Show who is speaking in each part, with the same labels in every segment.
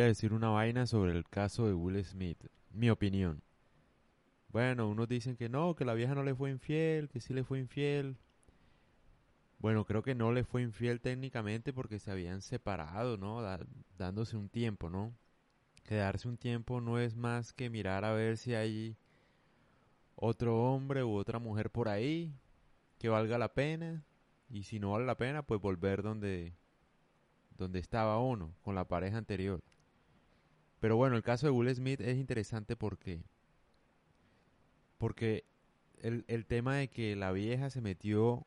Speaker 1: a decir una vaina sobre el caso de Will Smith. Mi opinión. Bueno, unos dicen que no, que la vieja no le fue infiel, que sí le fue infiel. Bueno, creo que no le fue infiel técnicamente porque se habían separado, ¿no? dándose un tiempo, ¿no? Quedarse un tiempo no es más que mirar a ver si hay otro hombre u otra mujer por ahí que valga la pena y si no vale la pena pues volver donde donde estaba uno con la pareja anterior. Pero bueno, el caso de Will Smith es interesante porque porque el, el tema de que la vieja se metió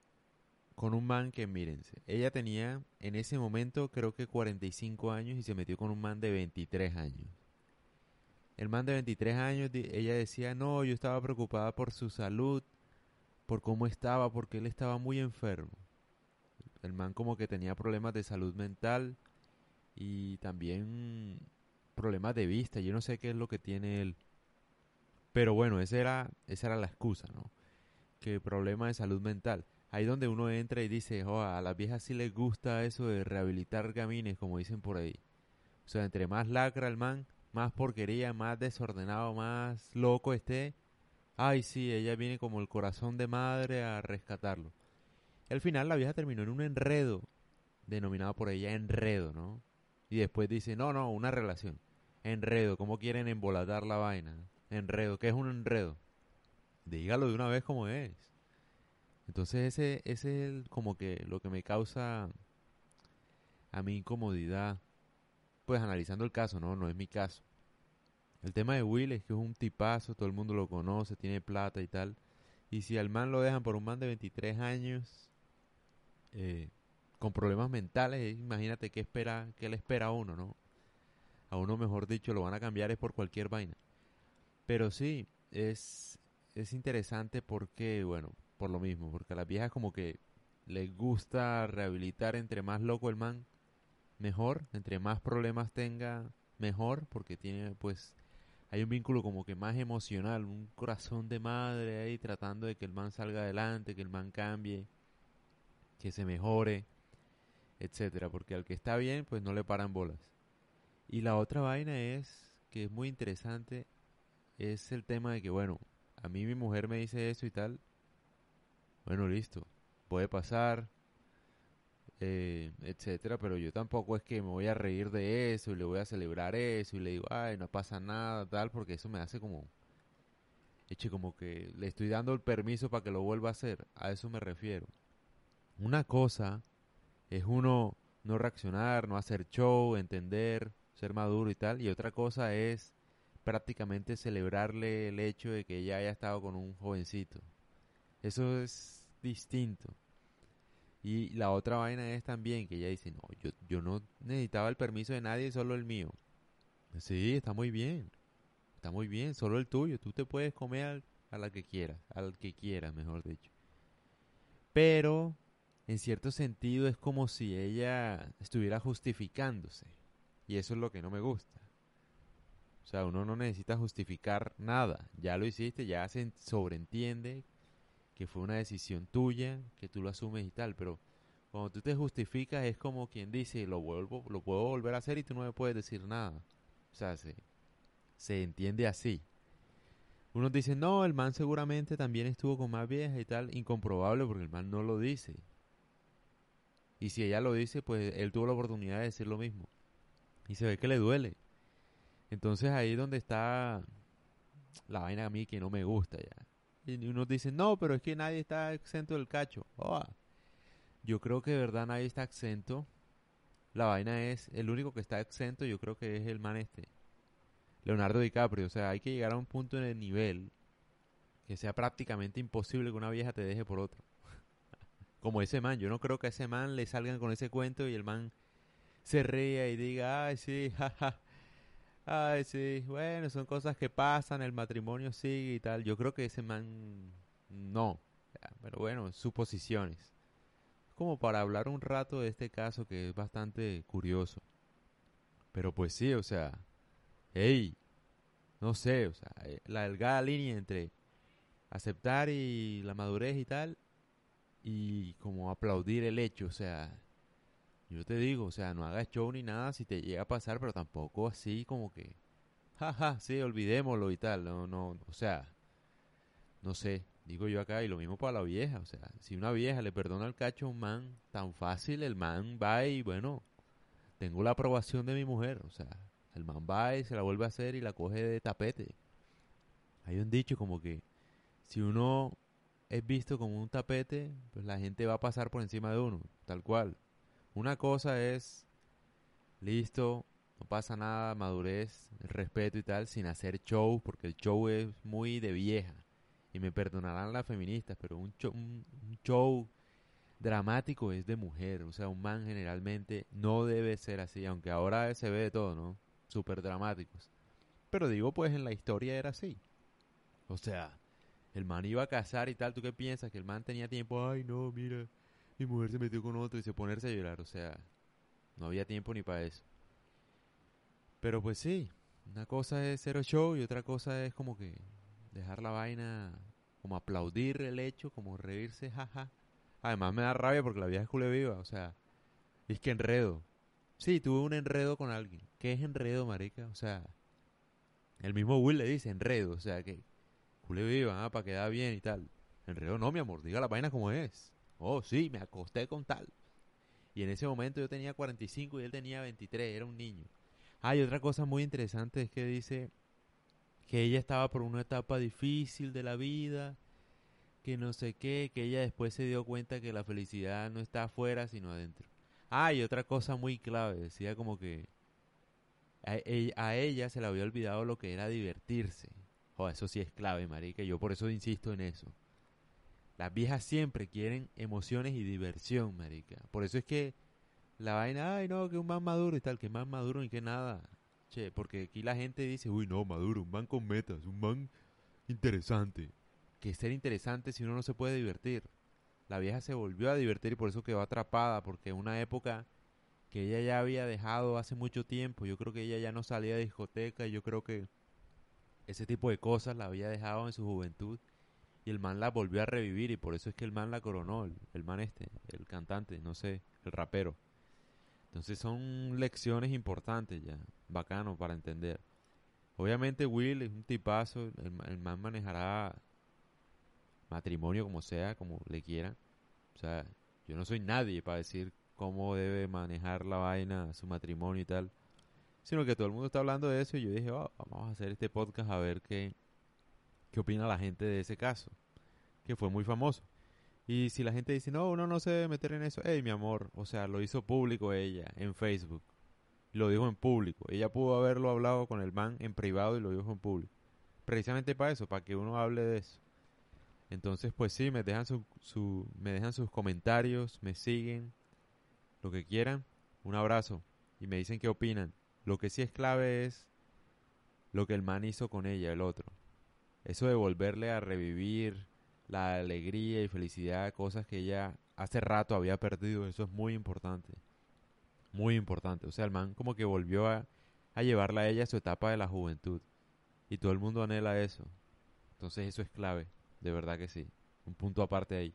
Speaker 1: con un man que, mírense, ella tenía en ese momento creo que 45 años y se metió con un man de 23 años. El man de 23 años, ella decía, no, yo estaba preocupada por su salud, por cómo estaba, porque él estaba muy enfermo. El man como que tenía problemas de salud mental y también problemas de vista. Yo no sé qué es lo que tiene él. Pero bueno, esa era, esa era la excusa, ¿no? Que problema de salud mental ahí donde uno entra y dice, oh, a las viejas sí les gusta eso de rehabilitar gamines, como dicen por ahí. O sea, entre más lacra el man, más porquería, más desordenado, más loco esté, ay sí, ella viene como el corazón de madre a rescatarlo. Y al final la vieja terminó en un enredo, denominado por ella enredo, ¿no? Y después dice, no, no, una relación. Enredo, ¿cómo quieren embolatar la vaina? Enredo, ¿qué es un enredo? Dígalo de una vez como es. Entonces ese, ese es como que lo que me causa a mi incomodidad, pues analizando el caso, no, no es mi caso. El tema de Will es que es un tipazo, todo el mundo lo conoce, tiene plata y tal. Y si al man lo dejan por un man de 23 años, eh, con problemas mentales, imagínate qué espera, qué le espera a uno, ¿no? A uno, mejor dicho, lo van a cambiar es por cualquier vaina. Pero sí, es, es interesante porque, bueno, por lo mismo, porque a las viejas como que les gusta rehabilitar entre más loco el man, mejor, entre más problemas tenga, mejor, porque tiene pues hay un vínculo como que más emocional, un corazón de madre ahí tratando de que el man salga adelante, que el man cambie, que se mejore, etcétera, porque al que está bien, pues no le paran bolas. Y la otra vaina es que es muy interesante es el tema de que bueno, a mí mi mujer me dice eso y tal, bueno, listo, puede pasar, eh, etcétera, pero yo tampoco es que me voy a reír de eso y le voy a celebrar eso y le digo, ay, no pasa nada, tal, porque eso me hace como, eche, como que le estoy dando el permiso para que lo vuelva a hacer, a eso me refiero. Una cosa es uno no reaccionar, no hacer show, entender, ser maduro y tal, y otra cosa es prácticamente celebrarle el hecho de que ella haya estado con un jovencito. Eso es distinto. Y la otra vaina es también que ella dice, no, yo, yo no necesitaba el permiso de nadie, solo el mío. Sí, está muy bien. Está muy bien, solo el tuyo. Tú te puedes comer a la que quieras, al que quieras, mejor dicho. Pero, en cierto sentido, es como si ella estuviera justificándose. Y eso es lo que no me gusta. O sea, uno no necesita justificar nada. Ya lo hiciste, ya se sobreentiende que fue una decisión tuya, que tú lo asumes y tal, pero cuando tú te justificas es como quien dice, lo vuelvo, lo puedo volver a hacer y tú no me puedes decir nada. O sea, se, se entiende así. Unos dicen, no, el man seguramente también estuvo con más viejas y tal, incomprobable porque el man no lo dice. Y si ella lo dice, pues él tuvo la oportunidad de decir lo mismo. Y se ve que le duele. Entonces ahí es donde está la vaina a mí que no me gusta ya. Y unos dicen, no, pero es que nadie está exento del cacho. Yo creo que de verdad nadie está exento. La vaina es, el único que está exento yo creo que es el man este. Leonardo DiCaprio. O sea, hay que llegar a un punto en el nivel que sea prácticamente imposible que una vieja te deje por otro. Como ese man. Yo no creo que a ese man le salgan con ese cuento y el man se ría y diga, ay, sí, jaja. Ay, sí, bueno, son cosas que pasan, el matrimonio sigue y tal. Yo creo que ese man no, pero bueno, suposiciones. Como para hablar un rato de este caso que es bastante curioso. Pero pues sí, o sea, hey, no sé, o sea, eh, la delgada línea entre aceptar y la madurez y tal, y como aplaudir el hecho, o sea, Yo te digo, o sea, no hagas show ni nada si te llega a pasar, pero tampoco así como que, jaja, sí, olvidémoslo y tal. No, no, o sea, no sé, digo yo acá, y lo mismo para la vieja, o sea, si una vieja le perdona el cacho a un man tan fácil, el man va y bueno, tengo la aprobación de mi mujer, o sea, el man va y se la vuelve a hacer y la coge de tapete. Hay un dicho como que si uno es visto como un tapete, pues la gente va a pasar por encima de uno, tal cual. Una cosa es, listo, no pasa nada, madurez, respeto y tal, sin hacer show, porque el show es muy de vieja. Y me perdonarán las feministas, pero un show, un, show dramático es de mujer. O sea, un man generalmente no debe ser así, aunque ahora se ve de todo, ¿no? Súper dramáticos. Pero digo, pues en la historia era así. O sea, el man iba a casar y tal. ¿Tú qué piensas? Que el man tenía tiempo. Ay, no, mira, mi mujer se metió con otro y se ponerse a llorar. O sea, no había tiempo ni para eso. Pero pues sí, una cosa es cero show y otra cosa es como que dejar la vaina, como aplaudir el hecho, como reírse, jaja. Además me da rabia porque la vieja es culé viva, o sea, es que enredo. Sí, tuve un enredo con alguien. ¿Qué es enredo, marica? O sea, el mismo Will le dice enredo, o sea, que culé viva, ah, para quedar bien y tal. Enredo no, mi amor, diga la vaina como es. Oh, sí, me acosté con tal. Y en ese momento yo tenía 45 y él tenía 23, era un niño. Ah, otra cosa muy interesante es que dice que ella estaba por una etapa difícil de la vida, que no sé qué, que ella después se dio cuenta que la felicidad no está afuera, sino adentro. Ah, otra cosa muy clave, decía como que a, e, ella se le había olvidado lo que era divertirse. Oh, eso sí es clave, marica, yo por eso insisto en eso. Las viejas siempre quieren emociones y diversión, marica. Por eso es que la vaina, ay no, que un man maduro y tal, que más maduro ni que nada. Che, porque aquí la gente dice, uy no, maduro, un man con metas, un man interesante. Que ser interesante si uno no se puede divertir. La vieja se volvió a divertir y por eso quedó atrapada, porque una época que ella ya había dejado hace mucho tiempo, yo creo que ella ya no salía de discoteca y yo creo que ese tipo de cosas la había dejado en su juventud y el man la volvió a revivir y por eso es que el man la coronó, el, man este, el cantante, no sé, el rapero. Entonces son lecciones importantes ya, bacano para entender. Obviamente Will es un tipazo, el, man manejará matrimonio como sea, como le quiera. O sea, yo no soy nadie para decir cómo debe manejar la vaina, su matrimonio y tal. Sino que todo el mundo está hablando de eso y yo dije, oh, vamos a hacer este podcast a ver qué, qué opina la gente de ese caso, que fue muy famoso. Y si la gente dice, no, uno no se debe meter en eso, hey, mi amor, o sea, lo hizo público ella en Facebook. Lo dijo en público. Ella pudo haberlo hablado con el man en privado y lo dijo en público. Precisamente para eso, para que uno hable de eso. Entonces, pues sí, me dejan, su, su, me dejan sus comentarios, me siguen, lo que quieran. Un abrazo y me dicen qué opinan. Lo que sí es clave es lo que el man hizo con ella, el otro. Eso de volverle a revivir la alegría y felicidad, cosas que ella hace rato había perdido, eso es muy importante. Muy importante. O sea, el man como que volvió a, a llevarla a ella a su etapa de la juventud. Y todo el mundo anhela eso. Entonces eso es clave, de verdad que sí. Un punto aparte ahí.